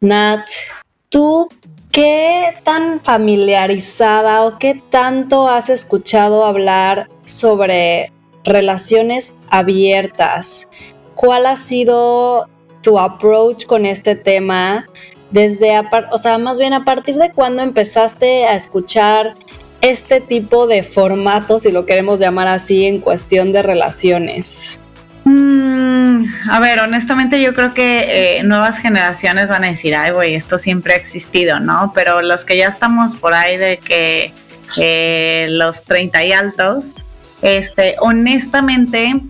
Nat, ¿tú qué tan familiarizada o qué tanto has escuchado hablar sobre relaciones abiertas? ¿Cuál ha sido tu approach con este tema? Desde, o sea, más bien a partir de cuándo empezaste a escuchar este tipo de formatos, si lo queremos llamar así, en cuestión de relaciones? Mm, a ver, honestamente yo creo que eh, nuevas generaciones van a decir, ay, güey, esto siempre ha existido, ¿no? Pero los que ya estamos por ahí de que eh, los 30 y altos, este, honestamente,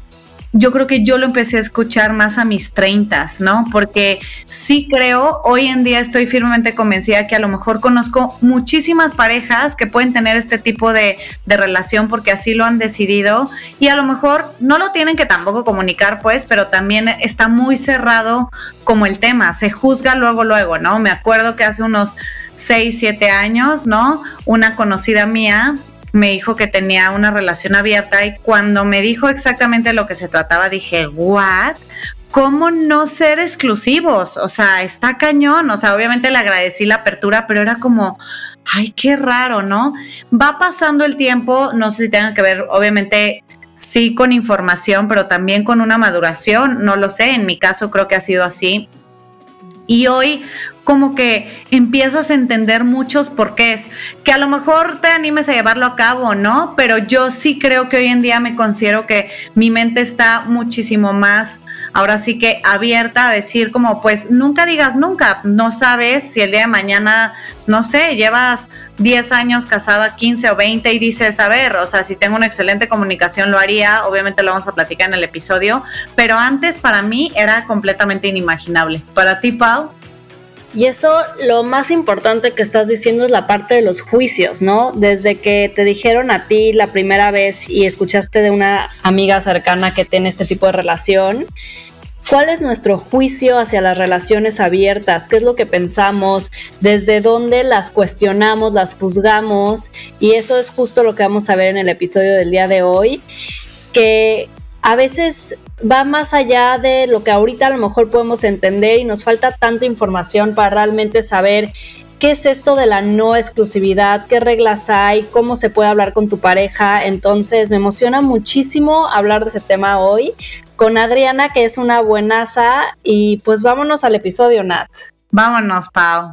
yo creo que yo lo empecé a escuchar más a mis 30, ¿no? Porque sí creo, hoy en día estoy firmemente convencida que a lo mejor conozco muchísimas parejas que pueden tener este tipo de, de, relación porque así lo han decidido y a lo mejor no lo tienen que tampoco comunicar, pues, pero también está muy cerrado como el tema, se juzga luego, luego, ¿no? Me acuerdo que hace unos 6, 7 años, ¿no? Una conocida mía me dijo que tenía una relación abierta y cuando me dijo exactamente lo que se trataba dije, ¿what? ¿Cómo no ser exclusivos? O sea, está cañón. O sea, obviamente le agradecí la apertura, pero era como, ay, qué raro, ¿no? Va pasando el tiempo, no sé si tenga que ver, obviamente, sí con información, pero también con una maduración, no lo sé, en mi caso creo que ha sido así. Y hoy como que empiezas a entender muchos porqués, que a lo mejor te animes a llevarlo a cabo, ¿no? Pero yo sí creo que hoy en día me considero que mi mente está muchísimo más, ahora sí que abierta a decir como, pues nunca digas nunca, no sabes si el día de mañana, no sé, llevas 10 años casada, 15 o 20 y dices, a ver, o sea, si tengo una excelente comunicación lo haría, obviamente lo vamos a platicar en el episodio, pero antes para mí era completamente inimaginable. Para ti, Pau. Y eso, lo más importante que estás diciendo es la parte de los juicios, ¿no? Desde que te dijeron a ti la primera vez y escuchaste de una amiga cercana que tiene este tipo de relación, ¿Cuál es nuestro juicio hacia las relaciones abiertas? ¿Qué es lo que pensamos? ¿Desde dónde las cuestionamos, las juzgamos? Y eso es justo lo que vamos a ver en el episodio del día de hoy, que a veces va más allá de lo que ahorita a lo mejor podemos entender y nos falta tanta información para realmente saber qué es esto de la no exclusividad, qué reglas hay, cómo se puede hablar con tu pareja. Entonces me emociona muchísimo hablar de ese tema hoy con Adriana, que es una buenaza. Y pues vámonos al episodio, Nat. Vámonos, Pau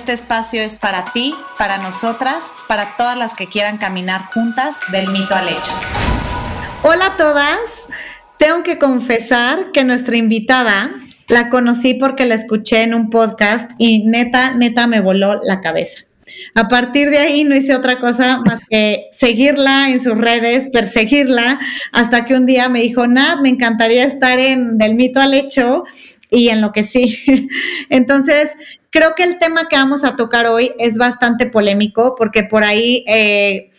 Este espacio es para ti, para nosotras, para todas las que quieran caminar juntas del mito al hecho. Hola a todas. Tengo que confesar que nuestra invitada la conocí porque la escuché en un podcast y neta, neta me voló la cabeza. A partir de ahí no hice otra cosa más que seguirla en sus redes, perseguirla, hasta que un día me dijo, Nat, me encantaría estar en Del mito al hecho y en lo que sí. Entonces, creo que el tema que vamos a tocar hoy es bastante polémico porque por ahí eh,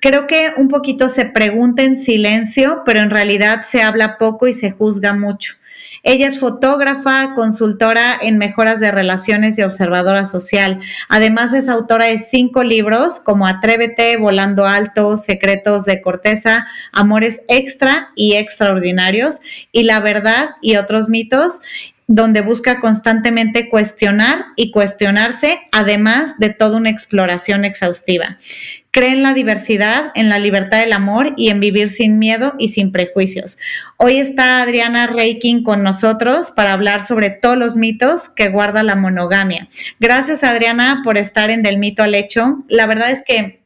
creo que un poquito se pregunta en silencio, pero en realidad se habla poco y se juzga mucho. Ella es fotógrafa, consultora en mejoras de relaciones y observadora social. Además es autora de cinco libros como Atrévete, Volando Alto, Secretos de Corteza, Amores Extra y Extraordinarios y La Verdad y otros mitos donde busca constantemente cuestionar y cuestionarse, además de toda una exploración exhaustiva. Cree en la diversidad, en la libertad del amor y en vivir sin miedo y sin prejuicios. Hoy está Adriana Reiking con nosotros para hablar sobre todos los mitos que guarda la monogamia. Gracias Adriana por estar en Del mito al hecho. La verdad es que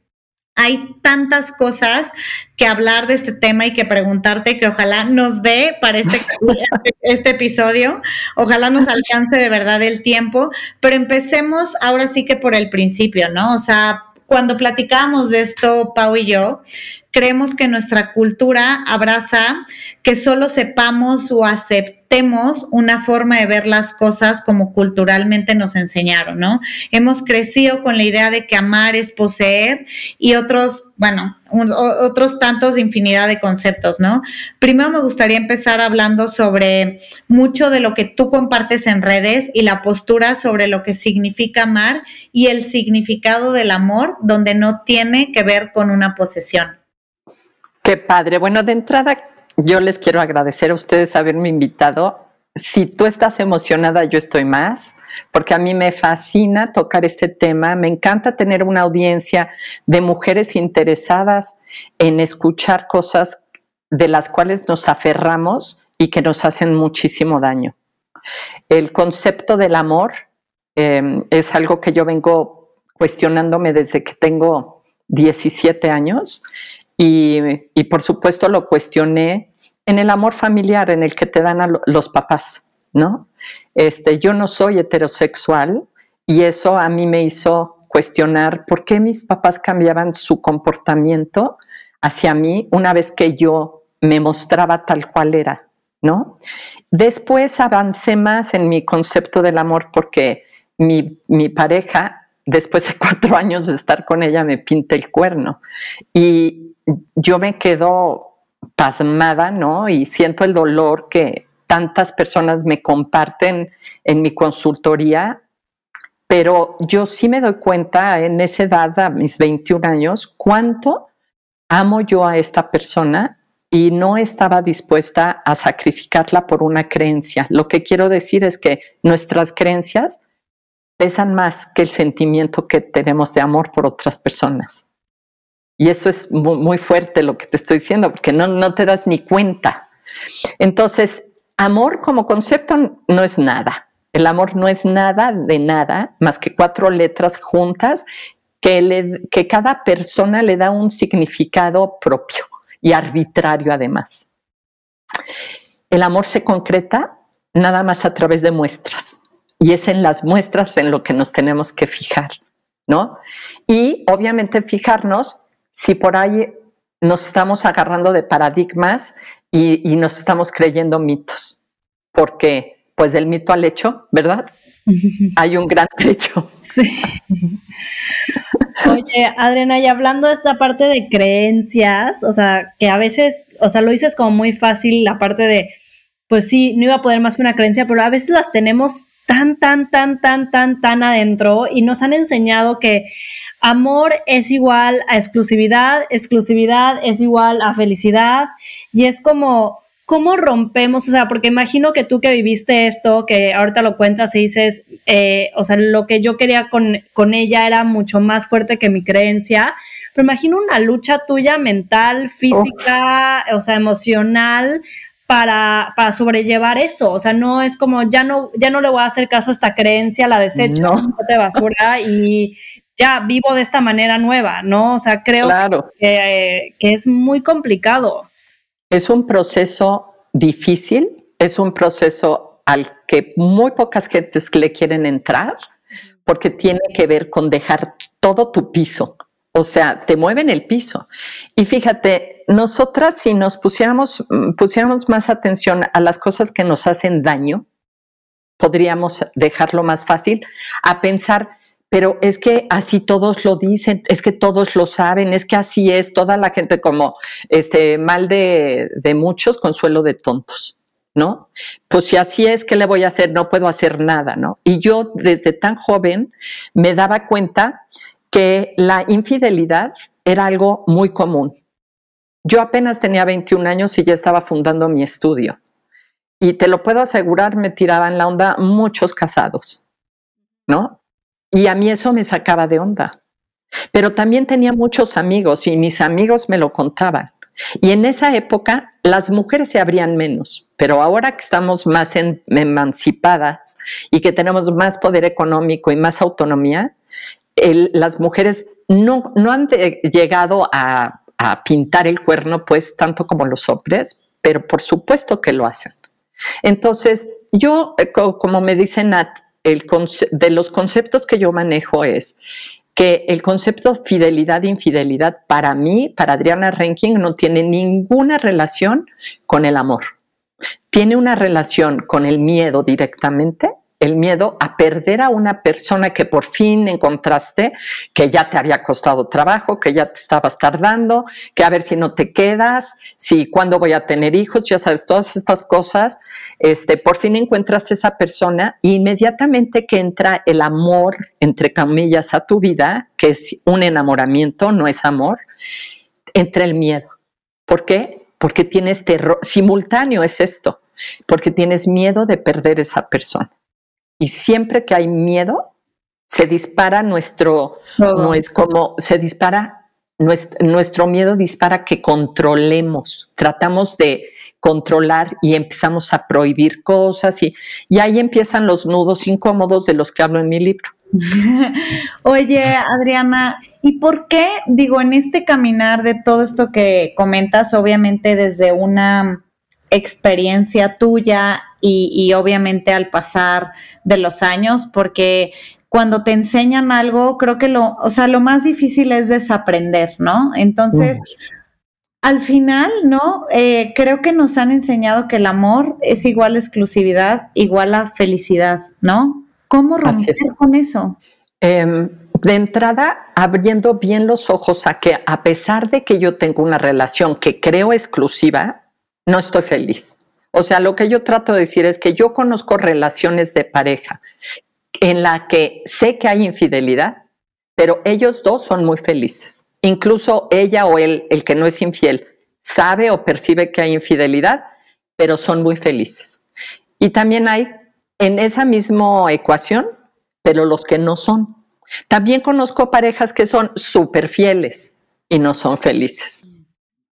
hay tantas cosas que hablar de este tema y que preguntarte que ojalá nos dé para este, este episodio, ojalá nos alcance de verdad el tiempo, pero empecemos ahora sí que por el principio, ¿no? O sea, cuando platicamos de esto, Pau y yo, creemos que nuestra cultura abraza que solo sepamos o aceptamos adoptemos una forma de ver las cosas como culturalmente nos enseñaron, ¿no? Hemos crecido con la idea de que amar es poseer y otros, bueno, otros tantos infinidad de conceptos, ¿no? Primero me gustaría empezar hablando sobre mucho de lo que tú compartes en redes y la postura sobre lo que significa amar y el significado del amor, donde no tiene que ver con una posesión. Qué padre. Bueno, de entrada, yo les quiero agradecer a ustedes haberme invitado. Si tú estás emocionada, yo estoy más, porque a mí me fascina tocar este tema. Me encanta tener una audiencia de mujeres interesadas en escuchar cosas de las cuales nos aferramos y que nos hacen muchísimo daño. El concepto del amor em, es algo que yo vengo cuestionándome desde que tengo 17 años y, por supuesto lo cuestioné en el amor familiar en el que te dan a los papás, ¿no? Este, yo no soy heterosexual y eso a mí me hizo cuestionar por qué mis papás cambiaban su comportamiento hacia mí una vez que yo me mostraba tal cual era, ¿no? Después avancé más en mi concepto del amor porque mi, mi pareja, después de cuatro años de estar con ella, me pinta el cuerno. Y, yo me quedo pasmada, ¿no? Y siento el dolor que tantas personas me comparten en mi consultoría, pero yo sí me doy cuenta en esa edad, a mis 21 años, cuánto amo yo a esta persona y no estaba dispuesta a sacrificarla por una creencia. Lo que quiero decir es que nuestras creencias pesan más que el sentimiento que tenemos de amor por otras personas. Y eso es muy fuerte lo que te estoy diciendo, porque no, no te das ni cuenta. Entonces, amor como concepto no es nada. El amor no es nada de nada, más que cuatro letras juntas que, que cada persona le da un significado propio y arbitrario además. El amor se concreta nada más a través de muestras y es en las muestras en lo que nos tenemos que fijar, ¿no? Y obviamente fijarnos si por ahí nos estamos agarrando de paradigmas y, nos estamos creyendo mitos, porque pues del mito al hecho, ¿verdad? Hay un gran trecho. Sí. Oye, Adriana, y hablando de esta parte de creencias, o sea, que a veces, o sea, lo dices como muy fácil, la parte de, pues sí, no iba a poder más que una creencia, pero a veces las tenemos tan, tan, tan, tan, tan, tan adentro y nos han enseñado que amor es igual a exclusividad, exclusividad es igual a felicidad y es como, ¿cómo rompemos? O sea, porque imagino que tú que viviste esto, que ahorita lo cuentas y dices, eh, o sea, lo que yo quería con, con ella era mucho más fuerte que mi creencia, pero imagino una lucha tuya mental, física, o sea, emocional, para, para, sobrellevar eso. O sea, no es como ya no, ya no le voy a hacer caso a esta creencia, la desecho de basura y ya vivo de esta manera nueva, ¿no? O sea, creo que, que es muy complicado. Es un proceso difícil, es un proceso al que muy pocas gentes le quieren entrar porque tiene que ver con dejar todo tu piso, o sea, te mueven el piso. Y fíjate, nosotras si nos pusiéramos, mm, pusiéramos más atención a las cosas que nos hacen daño, podríamos dejarlo más fácil a pensar, pero es que así todos lo dicen, es que todos lo saben, es que así es, toda la gente como este mal de, de muchos, consuelo de tontos. ¿no? Pues si así es, ¿qué le voy a hacer? No puedo hacer nada, ¿no? Y yo desde tan joven me daba cuenta que la infidelidad era algo muy común. Yo apenas tenía 21 años y ya estaba fundando mi estudio. Y te lo puedo asegurar, me tiraban la onda muchos casados, ¿no? Y a mí eso me sacaba de onda. Pero también tenía muchos amigos y mis amigos me lo contaban. Y en esa época las mujeres se abrían menos, pero ahora que estamos más emancipadas y que tenemos más poder económico y más autonomía, las mujeres no, han llegado a, pintar el cuerno, pues, tanto como los hombres, pero por supuesto que lo hacen. Entonces, yo, eh, como me dice Nat, de los conceptos que yo manejo es que el concepto fidelidad e infidelidad para mí, para Adriana Ranking, no tiene ninguna relación con el amor. tiene una relación con el miedo directamente el miedo a perder a una persona que por fin encontraste, que ya te había costado trabajo, que ya te estabas tardando, que a ver si no te quedas, si cuándo voy a tener hijos, ya sabes, todas estas cosas, este, por fin encuentras esa persona e inmediatamente que entra el amor, entre comillas, a tu vida, que es un enamoramiento, no es amor, entra el miedo. ¿Por qué? Porque tienes terror, simultáneo es esto, porque tienes miedo de perder esa persona. Y siempre que hay miedo, se dispara nuestro, no es como, se dispara, nuestro, nuestro miedo dispara que controlemos, tratamos de controlar y empezamos a prohibir cosas y, y ahí empiezan los nudos incómodos de los que hablo en mi libro. Oye, Adriana, ¿y por qué, digo, en este caminar de todo esto que comentas, obviamente desde una experiencia tuya y, obviamente al pasar de los años, porque cuando te enseñan algo, creo que lo, o sea, lo más difícil es desaprender, ¿no? Entonces, al final, ¿no? Eh, creo que nos han enseñado que el amor es igual a exclusividad, igual a felicidad, ¿no? ¿Cómo romper con eso? Em, de entrada, abriendo bien los ojos a que a pesar de que yo tengo una relación que creo exclusiva, no estoy feliz. O sea, lo que yo trato de decir es que yo conozco relaciones de pareja en la que sé que hay infidelidad, pero ellos dos son muy felices. Incluso ella o él, el que no es infiel, sabe o percibe que hay infidelidad, pero son muy felices. Y también hay en esa misma ecuación, pero los que no son. También conozco parejas que son súper fieles y no son felices.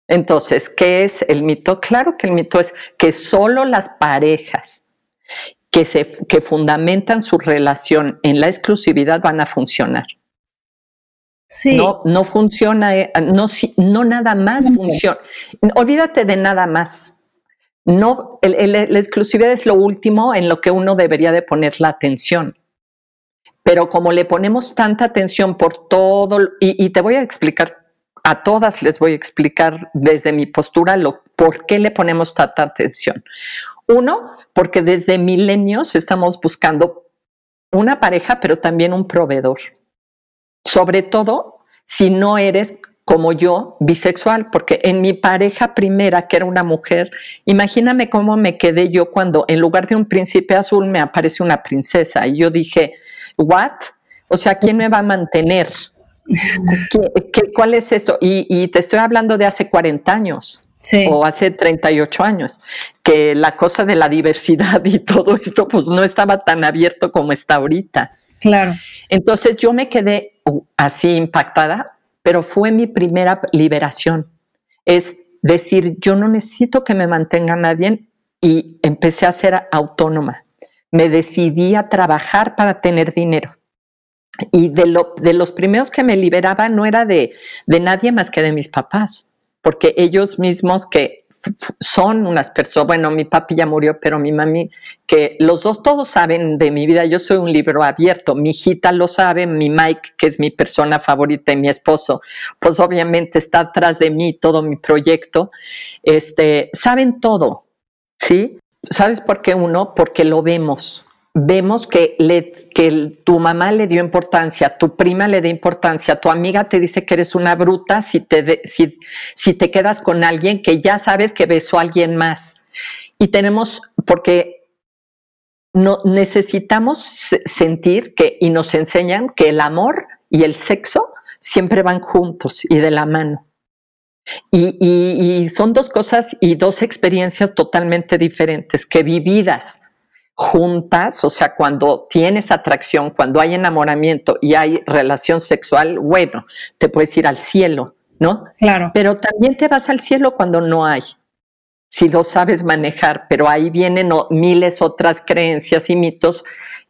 Entonces, ¿qué es el mito? Claro que el mito es que solo las parejas que, se, que fundamentan su relación en la exclusividad van a funcionar. Sí. No, no funciona, eh, no, no nada más funciona. Olvídate de nada más. No, la exclusividad es lo último en lo que uno debería de poner la atención. Pero como le ponemos tanta atención por todo, y te voy a explicar a todas les voy a explicar desde mi postura lo, por qué le ponemos tanta atención. Uno, porque desde milenios estamos buscando una pareja, pero también un proveedor. Sobre todo si no eres como yo, bisexual, porque en mi pareja primera, que era una mujer, imagíname cómo me quedé yo cuando en lugar de un príncipe azul me aparece una princesa. Y yo dije, ¿what? O sea, ¿quién me va a mantener? ¿Qué, cuál es esto? Y, te estoy hablando de hace 40 años. o hace 38 años, que la cosa de la diversidad y todo esto pues no estaba tan abierto como está ahorita. Claro. Entonces yo me quedé uh, así impactada, pero fue mi primera liberación. Es decir, yo no necesito que me mantenga nadie y empecé a ser autónoma. Me decidí a trabajar para tener dinero. Y de, lo, de los primeros que me liberaba no era de, de nadie más que de mis papás, porque ellos mismos que son unas personas, bueno, mi papi ya murió, pero mi mami, que los dos todos saben de mi vida, yo soy un libro abierto, mi hijita lo sabe, mi Mike, que es mi persona favorita y mi esposo, pues obviamente está atrás de mí todo mi proyecto, este, saben todo, ¿sí? ¿Sabes por qué uno? Porque lo vemos, vemos que, le, que tu mamá le dio importancia, tu prima le dio importancia, tu amiga te dice que eres una bruta si te, si, si te quedas con alguien que ya sabes que besó a alguien más. Y tenemos, porque no, necesitamos sentir que, y nos enseñan que el amor y el sexo siempre van juntos y de la mano. Y, y son dos cosas y dos experiencias totalmente diferentes que vividas juntas, o sea, cuando tienes atracción, cuando hay enamoramiento y hay relación sexual, bueno, te puedes ir al cielo, ¿no? Claro. Pero también te vas al cielo cuando no hay, si lo sabes manejar, pero ahí vienen miles otras creencias y mitos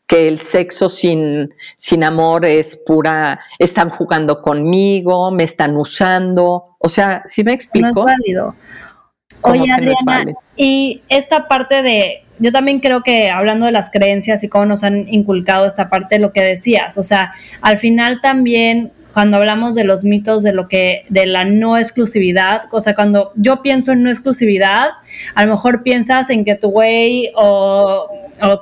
que el sexo sin, sin amor es pura, están jugando conmigo, me están usando, o sea, si me explico? No es válido. Oye, Adriana, y esta parte de yo también creo que hablando de las creencias y cómo nos han inculcado esta parte de lo que decías, o sea, al final también cuando hablamos de los mitos de lo que, de la no exclusividad, o sea, cuando yo pienso en no exclusividad, a lo mejor piensas en que tu güey o,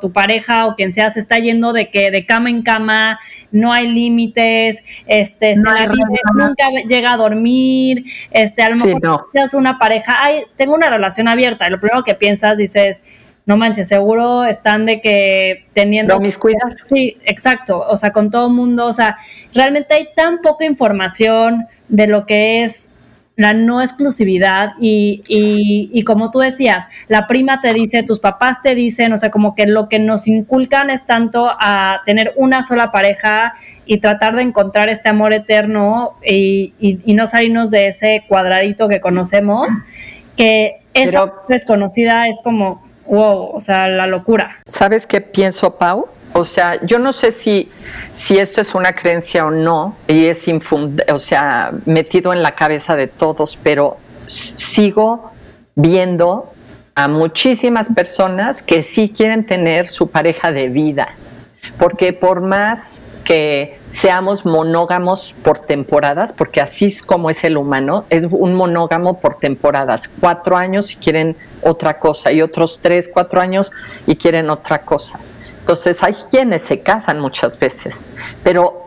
tu pareja o quien sea se está yendo de que de cama en cama, no hay límites, este, nunca llega a dormir, este, a lo mejor sí, una pareja, ay, tengo una relación abierta, y lo primero que piensas dices, no manches, seguro están de que teniendo... Promiscuidad. Sí, exacto, o sea, con todo el mundo, o sea, realmente hay tan poca información de lo que es la no exclusividad y, y, y, como tú decías, la prima te dice, tus papás te dicen, o sea, como que lo que nos inculcan es tanto a tener una sola pareja y tratar de encontrar este amor eterno y, y no salirnos de ese cuadradito que conocemos, que esa desconocida es como, wow, o sea, la locura. ¿Sabes qué pienso, Pau? O sea, yo no sé si, si esto es una creencia o no, y es o sea, metido en la cabeza de todos, pero sigo viendo a muchísimas personas que sí quieren tener su pareja de vida, porque por más que seamos monógamos por temporadas, porque así es como es el humano, es un monógamo por temporadas, cuatro años y quieren otra cosa, y otros tres, cuatro años y quieren otra cosa. Entonces hay quienes se casan muchas veces, pero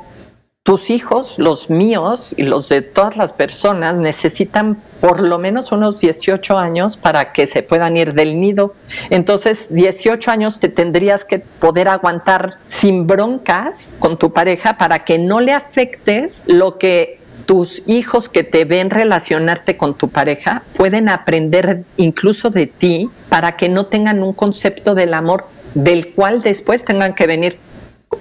tus hijos, los míos y los de todas las personas necesitan por lo menos unos 18 años para que se puedan ir del nido. Entonces, 18 años te tendrías que poder aguantar sin broncas con tu pareja para que no le afectes lo que tus hijos que te ven relacionarte con tu pareja pueden aprender incluso de ti para que no tengan un concepto del amor del cual después tengan que venir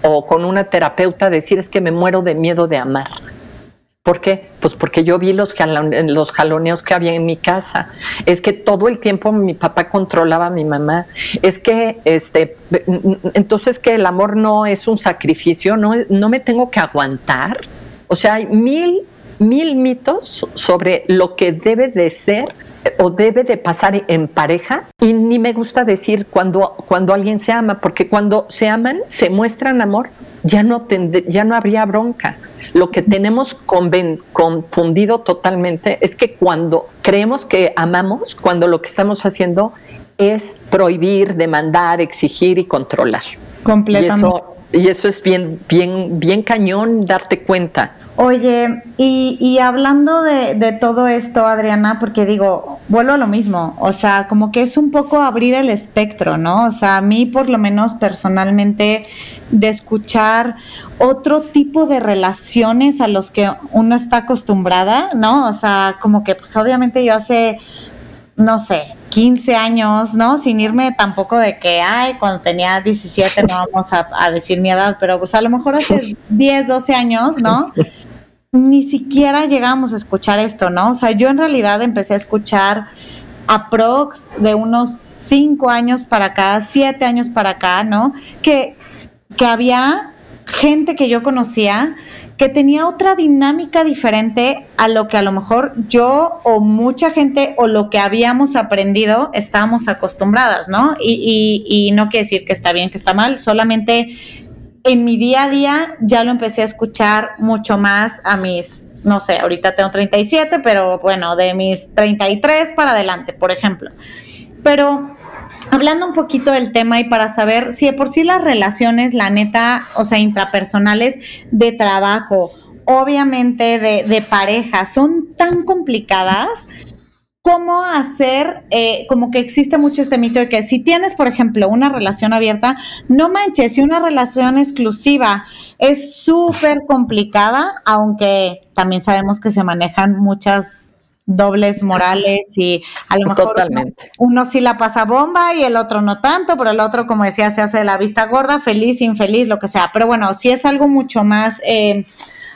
o con una terapeuta decir es que me muero de miedo de amar. ¿Por qué? Pues porque yo vi los, los jaloneos que había en mi casa. Es que todo el tiempo mi papá controlaba a mi mamá. Es que, este, entonces que el amor no es un sacrificio, no, no me tengo que aguantar. O sea, hay mil, mil mitos sobre lo que debe de ser o debe de pasar en pareja y ni me gusta decir cuando, cuando alguien se ama, porque cuando se aman, se muestran amor, ya no, ya no habría bronca. Lo que tenemos confundido totalmente es que cuando creemos que amamos, cuando lo que estamos haciendo es prohibir, demandar, exigir y controlar. Completamente. Es bien, bien, bien cañón darte cuenta. Oye, y, hablando de, todo esto, Adriana, porque digo, vuelvo a lo mismo, o sea, como que es un poco abrir el espectro, ¿no? O sea, a mí por lo menos personalmente, de escuchar otro tipo de relaciones a los que uno está acostumbrada, ¿no? O sea, como que pues obviamente yo hace no sé, 15 años, ¿no? Sin irme tampoco de que, ay, cuando tenía 17 no vamos a, decir mi edad, pero pues a lo mejor hace 10, 12 años, ¿no? Ni siquiera llegamos a escuchar esto, ¿no? O sea, yo en realidad empecé a escuchar aprox de unos 5 años para acá, 7 años para acá, ¿no? Que, que había gente que yo conocía que tenía otra dinámica diferente a lo que a lo mejor yo o mucha gente o lo que habíamos aprendido estábamos acostumbradas, ¿no? Y, no quiere decir que está bien, que está mal, solamente en mi día a día ya lo empecé a escuchar mucho más a mis, no sé, ahorita tengo 37, pero bueno, de mis 33 para adelante, por ejemplo. Pero hablando un poquito del tema y para saber si de por sí las relaciones, la neta, o sea, intrapersonales de trabajo, obviamente de, pareja, son tan complicadas, ¿cómo hacer, eh, como que existe mucho este mito de que si tienes, por ejemplo, una relación abierta, no manches, si una relación exclusiva es súper complicada, aunque también sabemos que se manejan muchas dobles morales y a lo mejor Uno, sí la pasa bomba y el otro no tanto, pero el otro, como decía, se hace la vista gorda, feliz, infeliz, lo que sea. Pero bueno, sí es algo mucho más eh,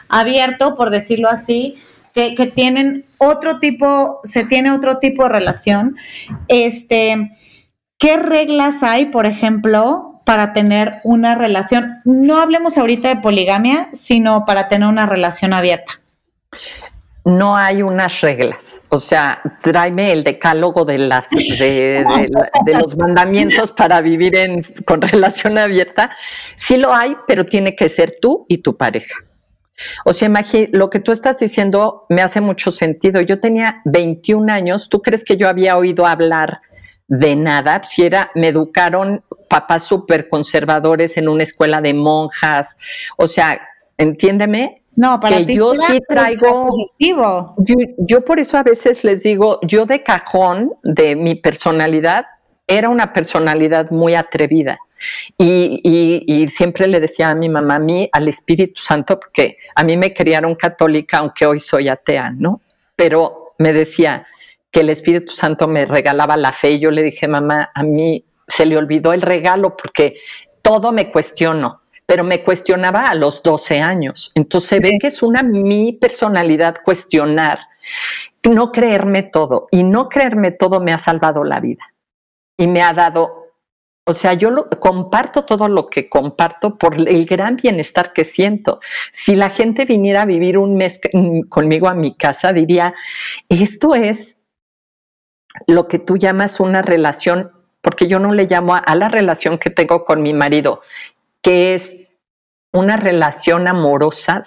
abierto, por decirlo así, que, que, tienen otro tipo, se tiene otro tipo de relación. Este, ¿qué reglas hay, por ejemplo, para tener una relación? No hablemos ahorita de poligamia, sino para tener una relación abierta no hay unas reglas. O sea, tráeme el decálogo de las de, los mandamientos para vivir en, con relación abierta. Sí lo hay, pero tiene que ser tú y tu pareja. O sea, imagínate, lo que tú estás diciendo me hace mucho sentido. Yo tenía 21 años, ¿tú crees que yo había oído hablar de nada? Si era, me educaron papás súper conservadores en una escuela de monjas. O sea, entiéndeme, no, para que yo sí traigo. Positivo. Yo, por eso a veces les digo, yo de cajón de mi personalidad era una personalidad muy atrevida. Y, siempre le decía a mi mamá, a mí, al Espíritu Santo, porque a mí me criaron católica, aunque hoy soy atea, ¿no? Pero me decía que el Espíritu Santo me regalaba la fe. Y yo le dije, mamá, a mí se le olvidó el regalo porque todo me cuestiono pero me cuestionaba a los 12 años. Entonces se ve que es una mi personalidad cuestionar, no creerme todo. Y no creerme todo me ha salvado la vida. Y me ha dado, o sea, yo lo, comparto todo lo que comparto por el gran bienestar que siento. Si la gente viniera a vivir un mes conmigo a mi casa, diría, esto es lo que tú llamas una relación porque yo no le llamo a, la relación que tengo con mi marido, que es una relación amorosa,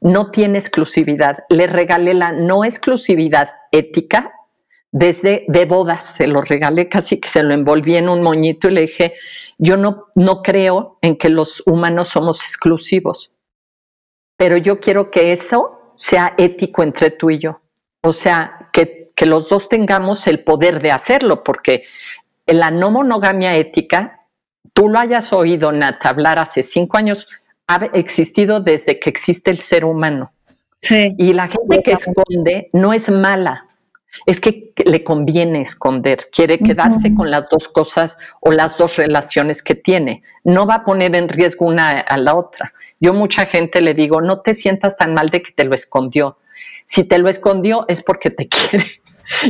no tiene exclusividad. Le regalé la no exclusividad ética desde de bodas, se lo regalé casi que se lo envolví en un moñito y le dije, yo no, no creo en que los humanos somos exclusivos, pero yo quiero que eso sea ético entre tú y yo. O sea, que, que los dos tengamos el poder de hacerlo, porque la no monogamia ética, tú lo hayas oído, Nat, hablar hace cinco años, ha existido desde que existe el ser humano. Sí. Y la gente que esconde no es mala, es que le conviene esconder, quiere quedarse con las dos cosas o las dos relaciones que tiene. No va a poner en riesgo una a la otra. Yo mucha gente le digo, no te sientas tan mal de que te lo escondió. Si te lo escondió es porque te quiere.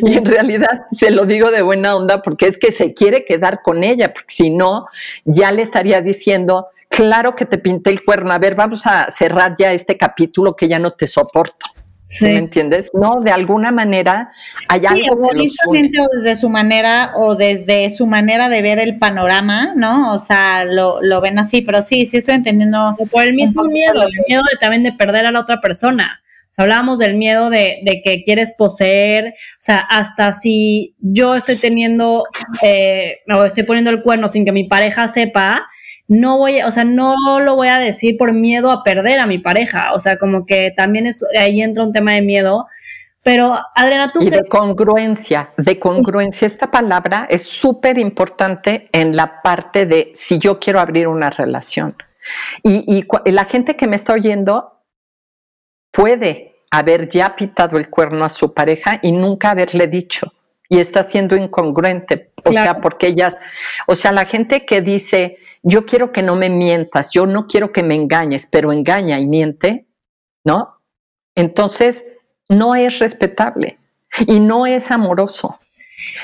Y en realidad se lo digo de buena onda porque es que se quiere quedar con ella, porque si no, ya le estaría diciendo, claro que te pinté el cuerno, a ver, vamos a cerrar ya este capítulo que ya no te soporto. Sí. ¿Me entiendes? No, de alguna manera hay sí, algo o desde su manera o desde su manera de ver el panorama, ¿no? O sea, lo, lo ven así, pero sí, sí estoy entendiendo. O por el mismo miedo, el miedo de, también de perder a la otra persona hablábamos del miedo de, que quieres poseer, o sea, hasta si yo estoy teniendo eh, o estoy poniendo el cuerno sin que mi pareja sepa, no voy, o sea, no lo voy a decir por miedo a perder a mi pareja, o sea, como que también es, ahí entra un tema de miedo. Pero, Adriana, tú... Y de congruencia, de congruencia. Esta palabra es súper importante en la parte de si yo quiero abrir una relación. Y, y la gente que me está oyendo puede haber ya pitado el cuerno a su pareja y nunca haberle dicho. Y está siendo incongruente. O sea, porque ellas, o sea, la gente que dice, yo quiero que no me mientas, yo no quiero que me engañes, pero engaña y miente, ¿no? Entonces, no es respetable y no es amoroso.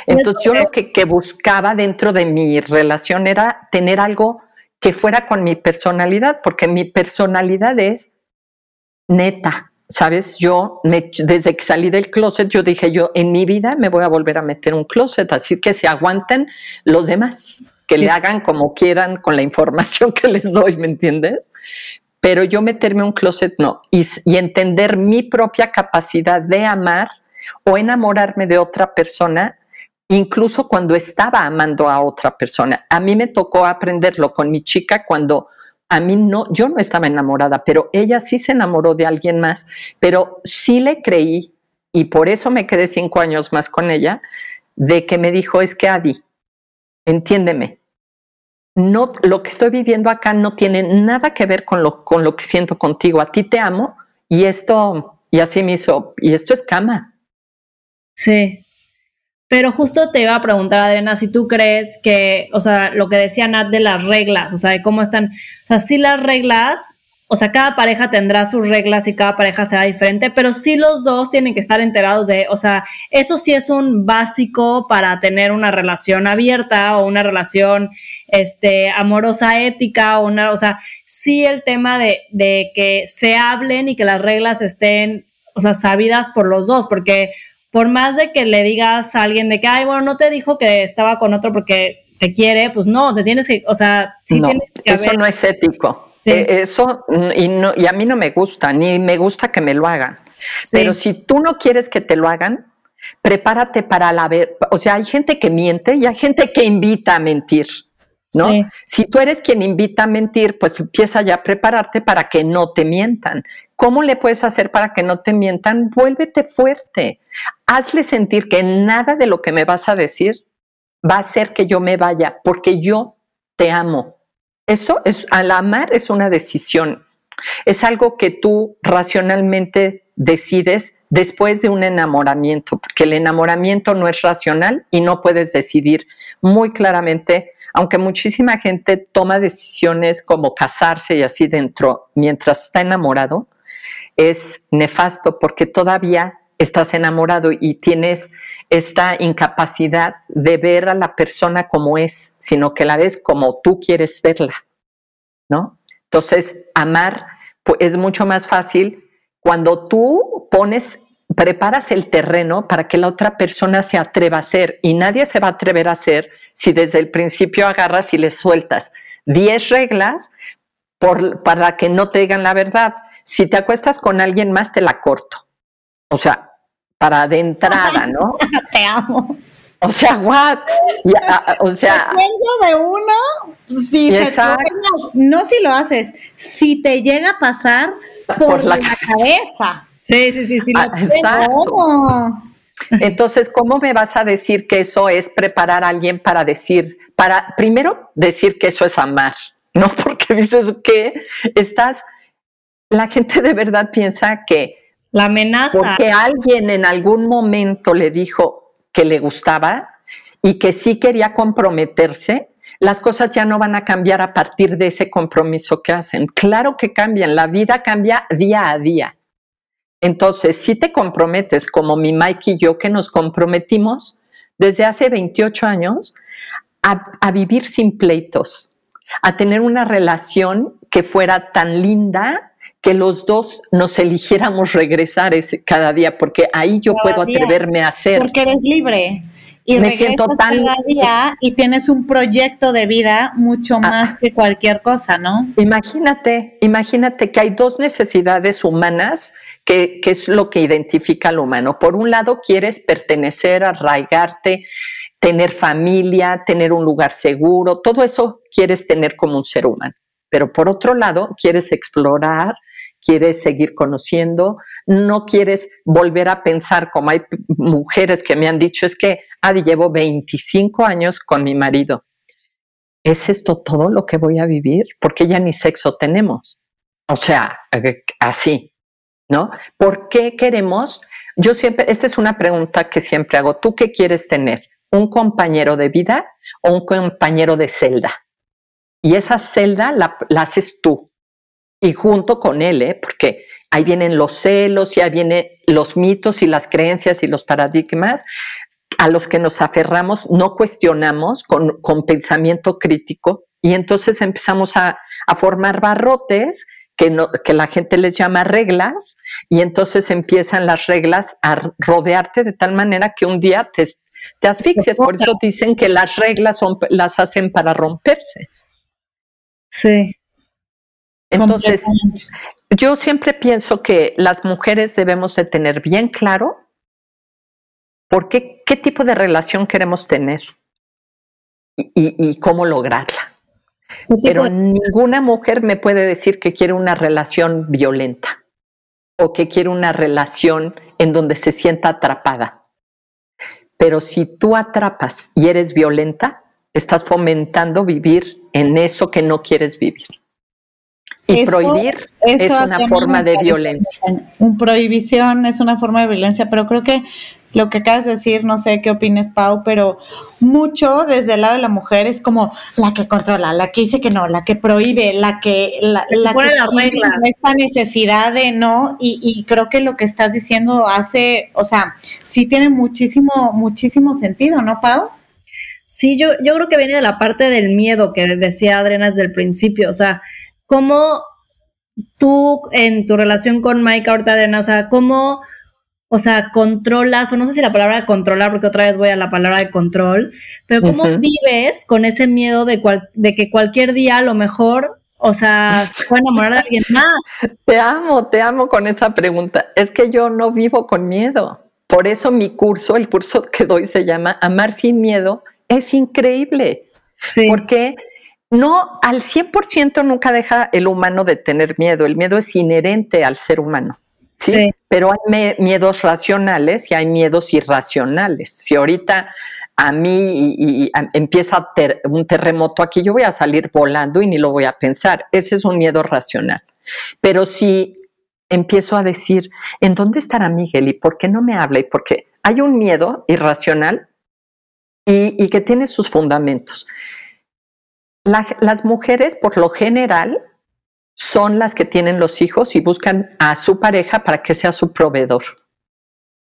Entonces, yo lo que, que buscaba dentro de mi relación era tener algo que fuera con mi personalidad, porque mi personalidad es neta. Sabes, yo desde que salí del closet, yo dije, yo en mi vida me voy a volver a meter un closet, así que se aguanten los demás, que le hagan como quieran con la información que les doy, ¿me entiendes? Pero yo meterme un closet no, y, y entender mi propia capacidad de amar o enamorarme de otra persona incluso cuando estaba amando a otra persona. A mí me tocó aprenderlo con mi chica cuando a mí no, yo no estaba enamorada, pero ella sí se enamoró de alguien más, pero sí le creí y por eso me quedé cinco años más con ella, de que me dijo, es que Adi, entiéndeme, no, lo que estoy viviendo acá no tiene nada que ver con lo, con lo que siento contigo, a ti te amo y esto, y así me hizo, y esto es cama. Sí, pero justo te iba a preguntar, Adriana, si tú crees que, o sea, lo que decía Nat de las reglas, o sea, de cómo están, o sea, sí las reglas, o sea, cada pareja tendrá sus reglas y cada pareja será diferente, pero sí los dos tienen que estar enterados de, o sea, eso sí es un básico para tener una relación abierta o una relación, este, amorosa, ética, o una, o sea, sí el tema de, de que se hablen y que las reglas estén, o sea, sabidas por los dos, porque por más de que le digas a alguien de que, ay, bueno, no te dijo que estaba con otro porque te quiere, pues no, te tienes que, o sea, sí tienes que Eso no es ético. Eh, eso, y, no, y a mí no me gusta, ni me gusta que me lo hagan. Pero si tú no quieres que te lo hagan, prepárate para la ver. O sea, hay gente que miente y hay gente que invita a mentir. ¿No? Si tú eres quien invita a mentir, pues empieza ya a prepararte para que no te mientan. ¿Cómo le puedes hacer para que no te mientan? Vuélvete fuerte. Hazle sentir que nada de lo que me vas a decir va a hacer que yo me vaya, porque yo te amo. Eso es, al amar es una decisión. Es algo que tú racionalmente decides después de un enamoramiento, porque el enamoramiento no es racional y no puedes decidir muy claramente, aunque muchísima gente toma decisiones como casarse y así dentro mientras está enamorado, es nefasto porque todavía estás enamorado y tienes esta incapacidad de ver a la persona como es, sino que la ves como tú quieres verla, ¿no? Entonces, amar pues, es mucho más fácil cuando tú pones, preparas el terreno para que la otra persona se atreva a hacer y nadie se va a atrever a hacer si desde el principio agarras y le sueltas 10 reglas para que no te digan la verdad. Si te acuestas con alguien más, te la corto. O sea, para de entrada, ¿no? te amo. O sea, what? o sea, de uno, si no si lo haces, si te llega a pasar por, la, cabeza. Sí, sí, sí, sí. Ah, Entonces, ¿cómo me vas a decir que eso es preparar a alguien para decir, para primero decir que eso es amar? No, porque dices que estás, la gente de verdad piensa que la amenaza. Porque alguien en algún momento le dijo que le gustaba y que sí quería comprometerse, las cosas ya no van a cambiar a partir de ese compromiso que hacen. Claro que cambian, la vida cambia día a día. Entonces, si te comprometes, como mi Mike y yo, que nos comprometimos desde hace 28 años a, vivir sin pleitos, a tener una relación que fuera tan linda que los dos nos eligiéramos regresar ese, cada día, porque ahí yo puedo atreverme a hacer. Porque eres libre y me siento tan cada día y tienes un proyecto de vida mucho ah. más que cualquier cosa, ¿no? Imagínate, imagínate que hay dos necesidades humanas que, que es lo que identifica al humano. Por un lado, quieres pertenecer, arraigarte, tener familia, tener un lugar seguro, todo eso quieres tener como un ser humano. Pero por otro lado, quieres explorar, quieres seguir conociendo, no quieres volver a pensar como hay mujeres que me han dicho, es que, Adi, llevo 25 años con mi marido. ¿Es esto todo lo que voy a vivir? Porque ya ni sexo tenemos. O sea, eh, así, ¿no? ¿Por qué queremos? Yo siempre, esta es una pregunta que siempre hago, ¿tú qué quieres tener? ¿Un compañero de vida o un compañero de celda? Y esa celda la, la haces tú, y junto con él, ¿eh? porque ahí vienen los celos y ahí vienen los mitos y las creencias y los paradigmas a los que nos aferramos, no cuestionamos con, con pensamiento crítico y entonces empezamos a, a formar barrotes que, no, que, la gente les llama reglas y entonces empiezan las reglas a rodearte de tal manera que un día te, te asfixias. Por eso dicen que las reglas son, las hacen para romperse. Sí. Entonces, yo siempre pienso que las mujeres debemos de tener bien claro por qué, qué tipo de relación queremos tener y, cómo lograrla. Pero ninguna mujer me puede decir que quiere una relación violenta o que quiere una relación en donde se sienta atrapada. Pero si tú atrapas y eres violenta, estás fomentando vivir en eso que no quieres vivir. Y prohibir es una forma de violencia. Un prohibición es una forma de violencia, pero creo que lo que acabas de decir, no sé qué opines, Pau, pero mucho desde el lado de la mujer es como la que controla, la que dice que no, la que prohíbe, la que la, la que tiene esta necesidad de no, y, y, creo que lo que estás diciendo hace, o sea, sí tiene muchísimo, muchísimo sentido, ¿no, Pau? Sí, yo, yo creo que viene de la parte del miedo que decía Adriana desde el principio, o sea, cómo tú en tu relación con Mike ahorita, o sea, cómo, o sea, controlas, o no sé si la palabra controlar, porque otra vez voy a la palabra de control, pero cómo vives con ese miedo de, de que cualquier día a lo mejor O sea, se puede enamorar de alguien más. Te amo, te amo con esa pregunta. Es que yo no vivo con miedo. Por eso mi curso, el curso que doy se llama Amar sin miedo, es increíble. Sí. Porque no, al 100% nunca deja el humano de tener miedo. El miedo es inherente al ser humano. ¿sí? Pero hay miedos racionales y hay miedos irracionales. Si ahorita a mí y, empieza un terremoto aquí, yo voy a salir volando y ni lo voy a pensar. Ese es un miedo racional. Pero si empiezo a decir, ¿en dónde estará Miguel y por qué no me habla? Y por qué hay un miedo irracional y, que tiene sus fundamentos. Las mujeres, por lo general, son las que tienen los hijos y buscan a su pareja para que sea su proveedor.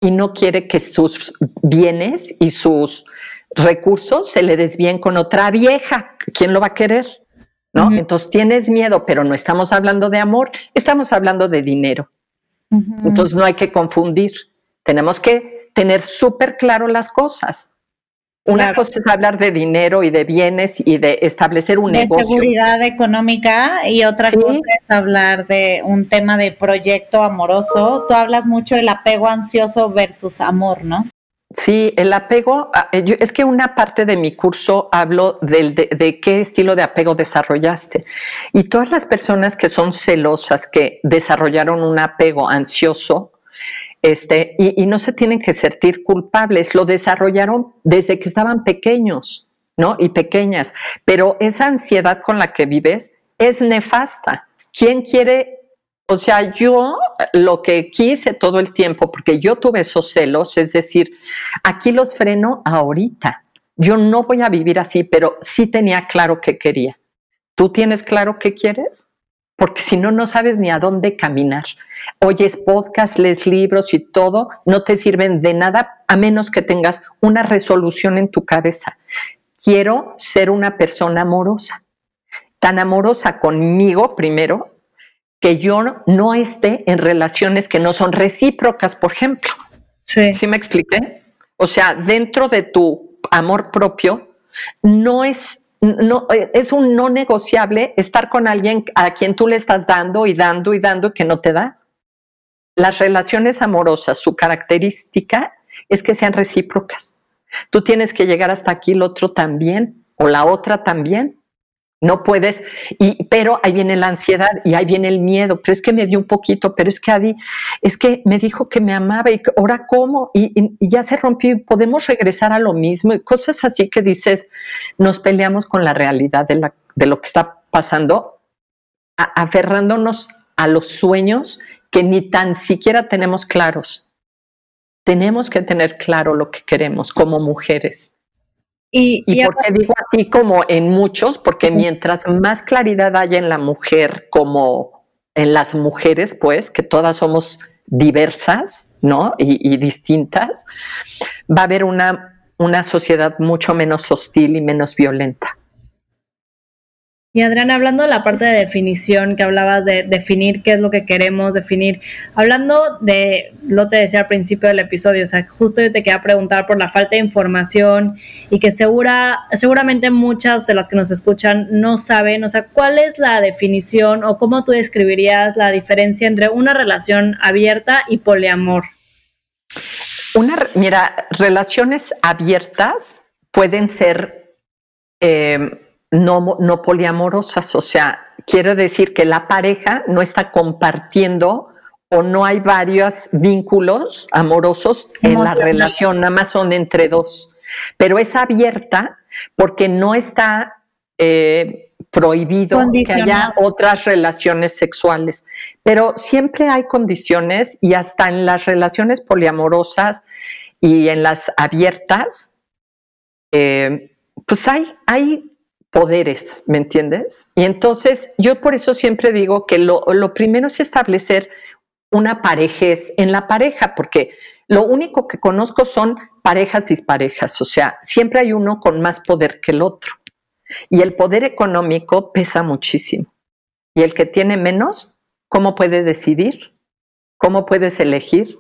Y no quiere que sus bienes y sus recursos se le desvíen con otra vieja. ¿Quién lo va a querer? ¿No? Entonces tienes miedo, pero no estamos hablando de amor, estamos hablando de dinero. Entonces no hay que confundir. Tenemos que tener súper claro las cosas. Una cosa es hablar de dinero y de bienes y de establecer un negocio. De seguridad económica y otra cosa es hablar de un tema de proyecto amoroso. Tú hablas mucho del apego ansioso versus amor, ¿no? Sí, el apego, ah, eh, es que una parte de mi curso hablo de, de, qué estilo de apego desarrollaste. Y todas las personas que son celosas, que desarrollaron un apego ansioso, este, y, no se tienen que sentir culpables, lo desarrollaron desde que estaban pequeños, ¿no? Y pequeñas, pero esa ansiedad con la que vives es nefasta. ¿Quién quiere o sea, yo lo que quise todo el tiempo, porque yo tuve esos celos, es decir, aquí los freno ahorita. Yo no voy a vivir así, pero sí tenía claro qué quería. ¿Tú tienes claro qué quieres? Porque si no, no sabes ni a dónde caminar. Oyes podcast, lees libros y todo, no te sirven de nada a menos que tengas una resolución en tu cabeza. Quiero ser una persona amorosa, tan amorosa conmigo primero, que yo no esté en relaciones que no son recíprocas, por ejemplo. Sí. ¿Sí me expliqué? O sea, dentro de tu amor propio, no es no, eh, es un no negociable estar con alguien a quien tú le estás dando y dando y dando que no te da. Las relaciones amorosas, su característica es que sean recíprocas. Tú tienes que llegar hasta aquí, el otro también, o la otra también. No puedes, y, pero ahí viene la ansiedad y ahí viene el miedo, pero es que me dio un poquito, pero es que Adi, es que me dijo que me amaba y ahora cómo, y, ya se rompió y podemos regresar a lo mismo y cosas así que dices, nos peleamos con la realidad de, la, de lo que está pasando, aferrándonos a los sueños que ni tan siquiera tenemos claros. Tenemos que tener claro lo que queremos como mujeres. Y, por qué digo así como en muchos, porque mientras más claridad haya en la mujer como en las mujeres, pues, que todas somos diversas, ¿no? Y, y distintas, va a haber una, una sociedad mucho menos hostil y menos violenta. Y Adriana, hablando de la parte de definición que hablabas de definir qué es lo que queremos definir, hablando de lo te decía al principio del episodio, o sea, justo yo te quería preguntar por la falta de información y que segura, seguramente muchas de las que nos escuchan no saben, o sea, ¿cuál es la definición o cómo tú describirías la diferencia entre una relación abierta y poliamor? Una, mira, relaciones abiertas pueden ser eh, no, no poliamorosas, o sea, quiero decir que la pareja no está compartiendo o no hay varios vínculos amorosos en la relación, nada más son entre dos, pero es abierta porque no está eh, prohibido que haya otras relaciones sexuales, pero siempre hay condiciones y hasta en las relaciones poliamorosas y en las abiertas, eh, pues hay, hay poderes, ¿me entiendes? Y entonces yo por eso siempre digo que lo, primero es establecer una parejez en la pareja, porque lo único que conozco son parejas disparejas, o sea, siempre hay uno con más poder que el otro. Y el poder económico pesa muchísimo. Y el que tiene menos, ¿cómo puede decidir? ¿Cómo puedes elegir?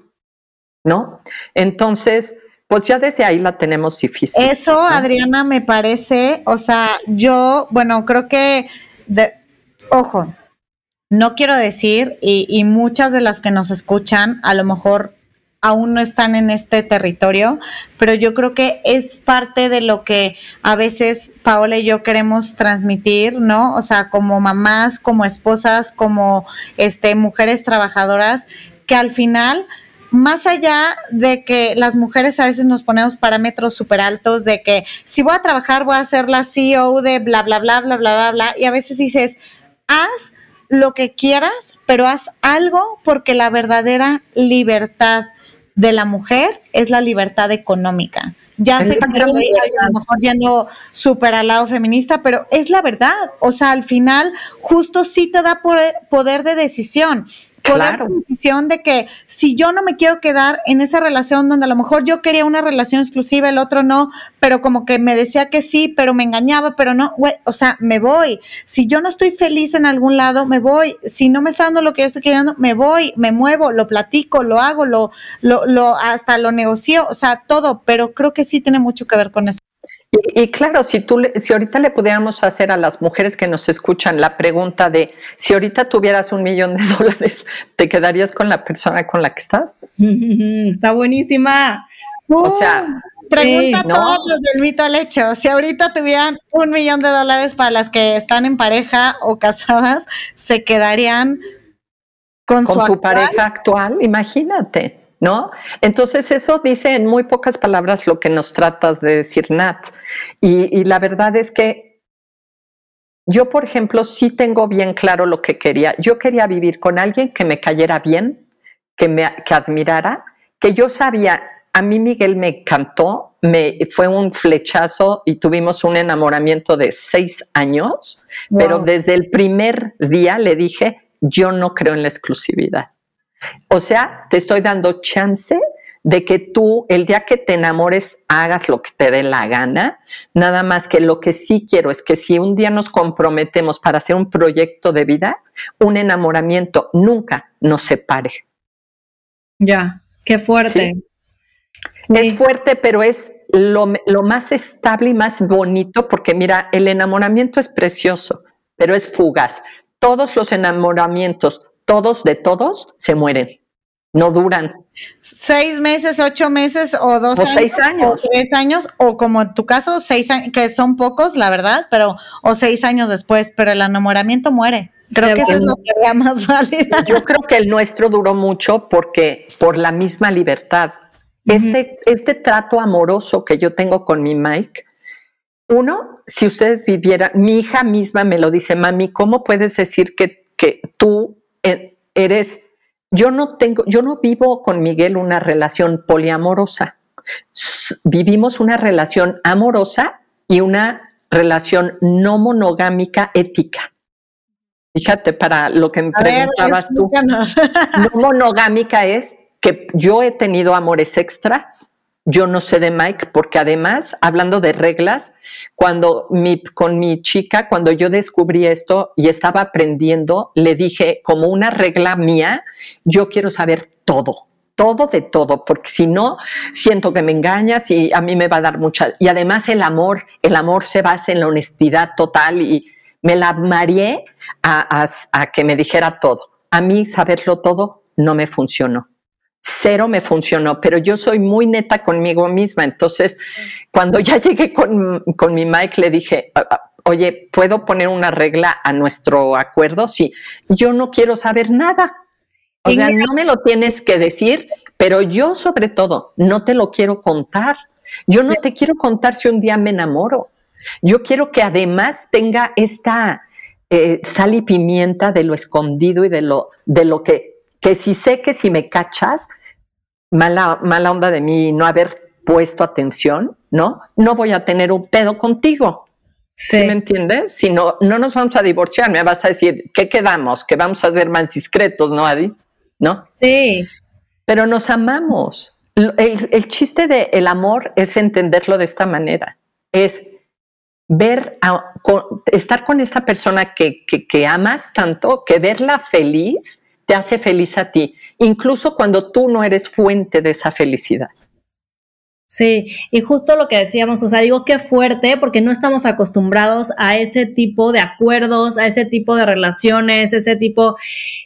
¿No? Entonces, pues ya desde ahí la tenemos difícil. Eso, Adriana, me parece, o sea, yo, bueno, creo que ojo, no quiero decir, y, y, muchas de las que nos escuchan a lo mejor aún no están en este territorio, pero yo creo que es parte de lo que a veces Paola y yo queremos transmitir, ¿no? O sea, como mamás, como esposas, como este, mujeres trabajadoras, que al final más allá de que las mujeres a veces nos ponemos parámetros súper altos de que si voy a trabajar voy a ser la CEO de bla, bla, bla, bla, bla, bla, bla, y a veces dices, haz lo que quieras, pero haz algo porque la verdadera libertad de la mujer es la libertad económica. Ya sé que a lo mejor yendo súper al lado feminista, pero es la verdad. O sea, al final, justo sí te da poder de decisión poder decisión de que si yo no me quiero quedar en esa relación donde a lo mejor yo quería una relación exclusiva, el otro no, pero como que me decía que sí, pero me engañaba, pero no, güey, o sea, me voy. Si yo no estoy feliz en algún lado, me voy. Si no me está dando lo que yo estoy queriendo, me voy, me muevo, lo platico, lo hago, lo, lo, lo hasta lo negocio, o sea, todo, pero creo que sí tiene mucho que ver con eso. Y, claro, si tú, si ahorita le pudiéramos hacer a las mujeres que nos escuchan la pregunta de si ahorita tuvieras un millón de dólares, ¿te quedarías con la persona con la que estás? Está buenísima. O sea, pregunta a todos los del mito al hecho. Si ahorita tuvieran un millón de dólares para las que están en pareja o casadas, ¿se quedarían con, con tu pareja actual? Imagínate. ¿No? Entonces eso dice en muy pocas palabras lo que nos tratas de decir, Nat. Y, la verdad es que yo, por ejemplo, sí tengo bien claro lo que quería. Yo quería vivir con alguien que me cayera bien, que me que admirara, que yo sabía, a mí Miguel me encantó, me, fue un flechazo y tuvimos un enamoramiento de seis años, pero desde el primer día le dije, yo no creo en la exclusividad. O sea, te estoy dando chance de que tú el día que te enamores hagas lo que te dé la gana, nada más que lo que sí quiero es que si un día nos comprometemos para hacer un proyecto de vida, un enamoramiento nunca nos separe. Ya, qué fuerte. Es fuerte, pero es lo, lo más estable y más bonito porque mira, el enamoramiento es precioso, pero es fugaz. Todos los enamoramientos todos de todos se mueren, no duran. Seis meses, ocho meses o dos o seis años. O tres años, o como en tu caso, seis años, que son pocos, la verdad, pero, o seis años después, pero el enamoramiento muere. Creo que eso es lo que más válida. Yo creo que el nuestro duró mucho porque, por la misma libertad. Este, este trato amoroso que yo tengo con mi Mike, uno, si ustedes vivieran, mi hija misma me lo dice, mami, ¿cómo puedes decir que, que tú eres, yo no tengo, yo no vivo con Miguel una relación poliamorosa. Vivimos una relación amorosa y una relación no monogámica ética. Fíjate, para lo que me preguntabas tú, no monogámica es que yo he tenido amores extras, yo no sé de Mike, porque además, hablando de reglas, cuando mi, con mi chica, cuando yo descubrí esto y estaba aprendiendo, le dije como una regla mía, yo quiero saber todo, todo de todo, porque si no, siento que me engañas y a mí me va a dar mucha... Y además el amor, el amor se basa en la honestidad total y me la mareé a, a que me dijera todo. A mí saberlo todo no me funcionó cero me funcionó, pero yo soy muy neta conmigo misma. Entonces, cuando ya llegué con, mi Mike, le dije, ah, ah, oye, ¿puedo poner una regla a nuestro acuerdo? Sí, yo no quiero saber nada. O sea, no me lo tienes que decir, pero yo sobre todo no te lo quiero contar. Yo no te quiero contar si un día me enamoro. Yo quiero que además tenga esta eh, sal y pimienta de lo escondido y de lo, de lo que que si sé que si me cachas, mala, mala onda de mí no haber puesto atención, ¿no? No voy a tener un pedo contigo. Sí. me entiendes? Si no, no nos vamos a divorciar, me vas a decir, ¿qué quedamos? Que vamos a ser más discretos, ¿no, Adi? ¿No? Sí. Pero nos amamos. El, chiste del el amor es entenderlo de esta manera. Es ver, estar con esta persona que, que, que amas tanto, que verla feliz te hace feliz a ti, incluso cuando tú no eres fuente de esa felicidad. Sí, y justo lo que decíamos, o sea, digo qué fuerte, porque no estamos acostumbrados a ese tipo de acuerdos, a ese tipo de relaciones, ese tipo,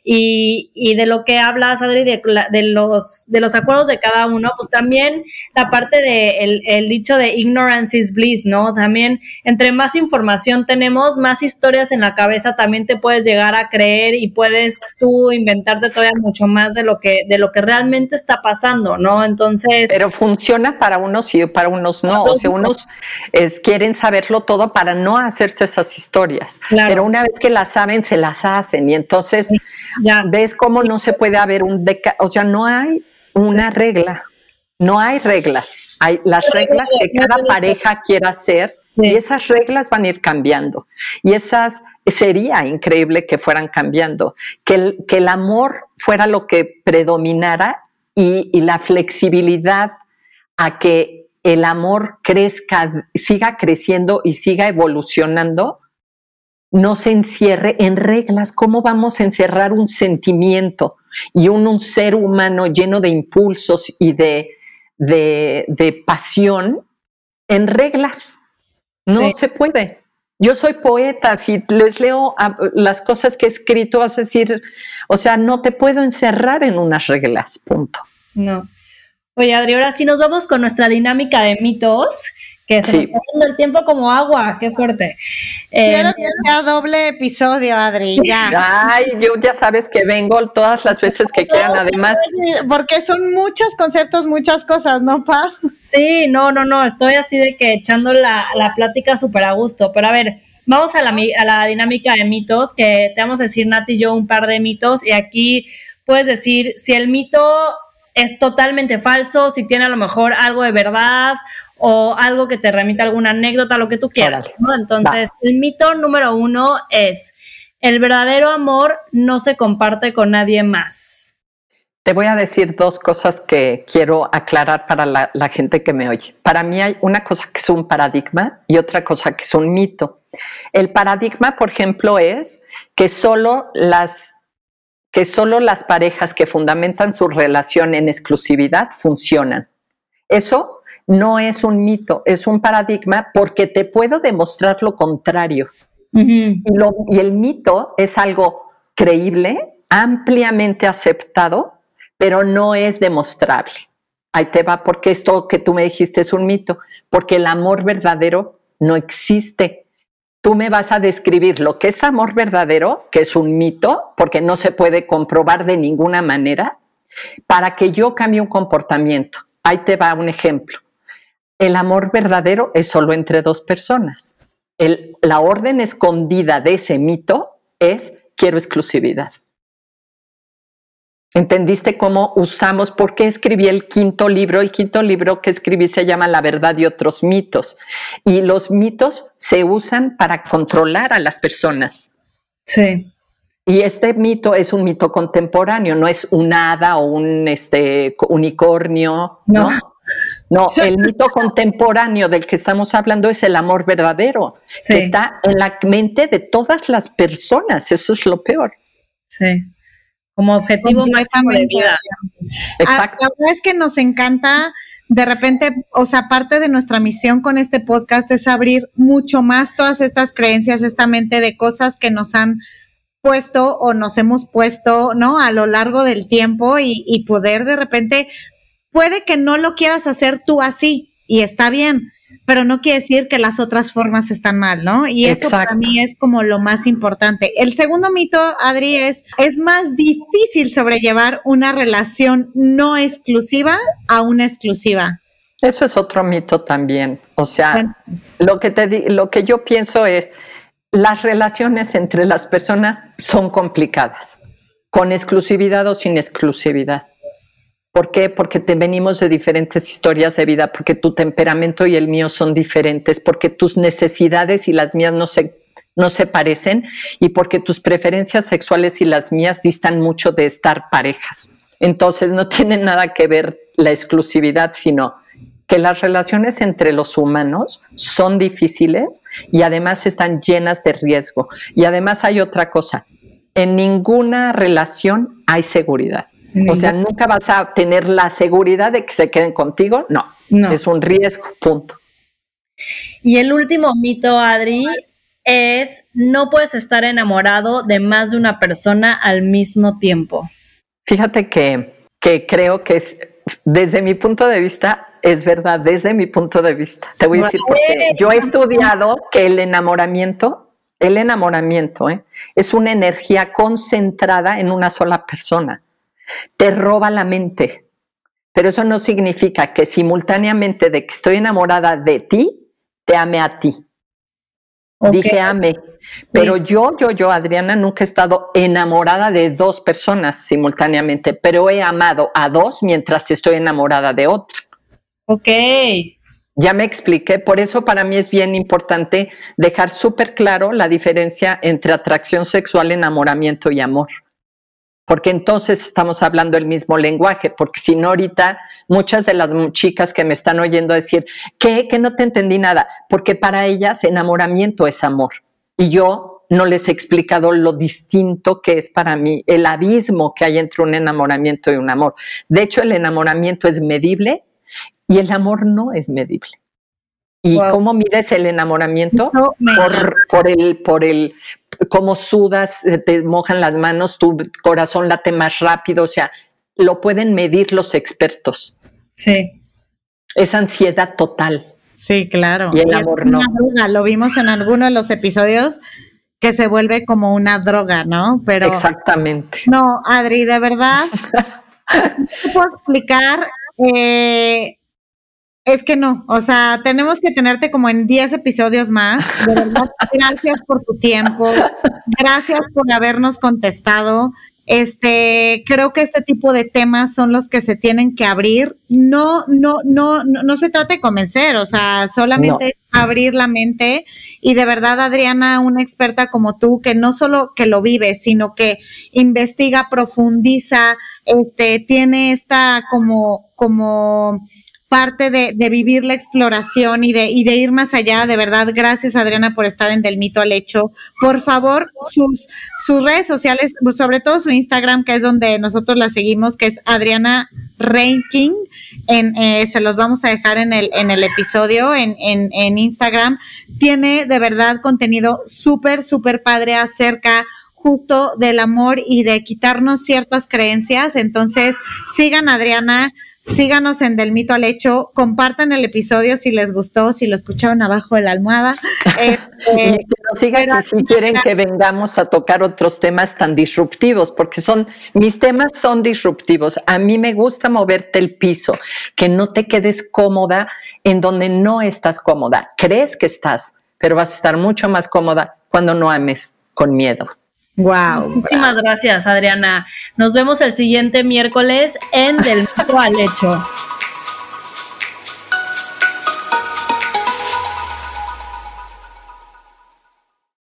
y, y de lo que hablas, Adri, de, de, los, de los acuerdos de cada uno, pues también la parte de el, el dicho de ignorance is bliss, ¿no? También entre más información tenemos, más historias en la cabeza también te puedes llegar a creer y puedes tú inventarte todavía mucho más de lo que, de lo que realmente está pasando, ¿no? Entonces. Pero funciona para unos y para unos no. O sea, unos es, quieren saberlo todo para no hacerse esas historias. Pero una vez que las saben, se las hacen. Y entonces ya. ves cómo no se puede haber un deca o sea, no hay una regla. No hay reglas. Hay las reglas que cada pareja quiera hacer y esas reglas van a ir cambiando. Y esas sería increíble que fueran cambiando, que el, que el amor fuera lo que predominara y, y la flexibilidad a que el amor crezca, siga creciendo y siga evolucionando, no se encierre en reglas. ¿Cómo vamos a encerrar un sentimiento y un, ser humano lleno de impulsos y de, de, pasión en reglas? No se puede. Yo soy poeta, si les leo las cosas que he escrito, vas a decir, o sea, no te puedo encerrar en unas reglas, punto. No. Oye, Adri, ahora sí nos vamos con nuestra dinámica de mitos, que se nos está dando el tiempo como agua, qué fuerte. Quiero que sea doble episodio, Adri, ya. Ay, yo ya sabes que vengo todas las veces que quieran, además. Porque son muchos conceptos, muchas cosas, ¿no, Pa? Sí, no, no, no, estoy así de que echando la, la plática súper a gusto, pero a ver, vamos a la, a la dinámica de mitos, que te vamos a decir, Nati y yo, un par de mitos, y aquí puedes decir si el mito es totalmente falso, si tiene a lo mejor algo de verdad o algo que te remite a alguna anécdota, lo que tú quieras. ¿no? Entonces, el mito número uno es, el verdadero amor no se comparte con nadie más. Te voy a decir dos cosas que quiero aclarar para la, la, gente que me oye. Para mí hay una cosa que es un paradigma y otra cosa que es un mito. El paradigma, por ejemplo, es que solo las que solo las parejas que fundamentan su relación en exclusividad funcionan. Eso no es un mito, es un paradigma porque te puedo demostrar lo contrario. y, y el mito es algo creíble, ampliamente aceptado, pero no es demostrable. Ahí te va, porque esto que tú me dijiste es un mito, porque el amor verdadero no existe tú me vas a describir lo que es amor verdadero, que es un mito, porque no se puede comprobar de ninguna manera, para que yo cambie un comportamiento. Ahí te va un ejemplo. El amor verdadero es solo entre dos personas. la orden escondida de ese mito es quiero exclusividad. ¿Entendiste cómo usamos? ¿Por qué escribí el quinto libro? El quinto libro que escribí se llama La verdad y otros mitos. Y los mitos se usan para controlar a las personas. Sí. Y este mito es un mito contemporáneo, no es un hada o un este, unicornio. No. no. el mito contemporáneo del que estamos hablando es el amor verdadero, que está en la mente de todas las personas. Eso es lo peor. Sí como objetivo máximo de vida. Exacto. La verdad es que nos encanta, de repente, o sea, parte de nuestra misión con este podcast es abrir mucho más todas estas creencias, esta mente de cosas que nos han puesto o nos hemos puesto, ¿no? A lo largo del tiempo y, y poder de repente, puede que no lo quieras hacer tú así y está bien, pero no quiere decir que las otras formas están mal, ¿no? Y eso para mí es como lo más importante. El segundo mito, Adri, es, es más difícil sobrellevar una relación no exclusiva a una exclusiva. Eso es otro mito también. O sea, lo, que te, lo que yo pienso es, las relaciones entre las personas son complicadas, con exclusividad o sin exclusividad. ¿Por qué? Porque te venimos de diferentes historias de vida, porque tu temperamento y el mío son diferentes, porque tus necesidades y las mías no se, no se parecen y porque tus preferencias sexuales y las mías distan mucho de estar parejas. Entonces no tiene nada que ver la exclusividad, sino que las relaciones entre los humanos son difíciles y además están llenas de riesgo. Y además hay otra cosa, en ninguna relación hay seguridad. O sea, nunca vas a tener la seguridad de que se queden contigo, no. no. es un riesgo, punto. Y el último mito, Adri, es no puedes estar enamorado de más de una persona al mismo tiempo. Fíjate que, que creo que es, desde mi punto de vista, es verdad, desde mi punto de vista. Te voy a decir porque yo he estudiado que el enamoramiento, el enamoramiento ¿eh? es una energía concentrada en una sola persona. Te roba la mente, pero eso no significa que simultáneamente de que estoy enamorada de ti, te ame a ti. Dije ame, pero yo, yo, yo, Adriana, nunca he estado enamorada de dos personas simultáneamente, pero he amado a dos mientras estoy enamorada de otra. Ok. Ya me expliqué, por eso para mí es bien importante dejar súper claro la diferencia entre atracción sexual, enamoramiento y amor porque entonces estamos hablando el mismo lenguaje, porque si no ahorita muchas de las chicas que me están oyendo decir, ¿qué? Que no te entendí nada, porque para ellas enamoramiento es amor. Y yo no les he explicado lo distinto que es para mí, el abismo que hay entre un enamoramiento y un amor. De hecho, el enamoramiento es medible y el amor no es medible. ¿Y cómo mides el enamoramiento? Por, por, el, por, el, cómo sudas, te mojan las manos, tu corazón late más rápido, o sea, lo pueden medir los expertos. Sí. Es ansiedad total. Sí, claro. Y el amor no. Lo vimos en alguno de los episodios que se vuelve como una droga, ¿no? Pero exactamente. No, Adri, de verdad, no puedo explicar eh, es que no, o sea, tenemos que tenerte como en 10 episodios más. De verdad, gracias por tu tiempo, gracias por habernos contestado. Este, creo que este tipo de temas son los que se tienen que abrir. No, no, no, no, se trata de convencer, o sea, solamente es abrir la mente. Y de verdad, Adriana, una experta como tú, que no solo que lo vive, sino que investiga, profundiza, este, tiene esta como, como parte de, vivir la exploración y de, y de ir más allá. De verdad, gracias Adriana por estar en Del Mito al Hecho. Por favor, sus, sus redes sociales, sobre todo su Instagram, que es donde nosotros la seguimos, que es Adriana Ranking. En, eh, se los vamos a dejar en el, en el episodio en, en, en Instagram. Tiene de verdad contenido súper, súper padre acerca justo del amor y de quitarnos ciertas creencias. Entonces, sigan Adriana, Síganos en Del Mito al Hecho, compartan el episodio si les gustó, si lo escucharon abajo de la almohada. Este, sigan si quieren que vengamos a tocar otros temas tan disruptivos, porque son, mis temas son disruptivos. A mí me gusta moverte el piso, que no te quedes cómoda en donde no estás cómoda. Crees que estás, pero vas a estar mucho más cómoda cuando no ames con miedo. Wow. Muchísimas gracias, Adriana. Nos vemos el siguiente miércoles en Del Mito al Hecho.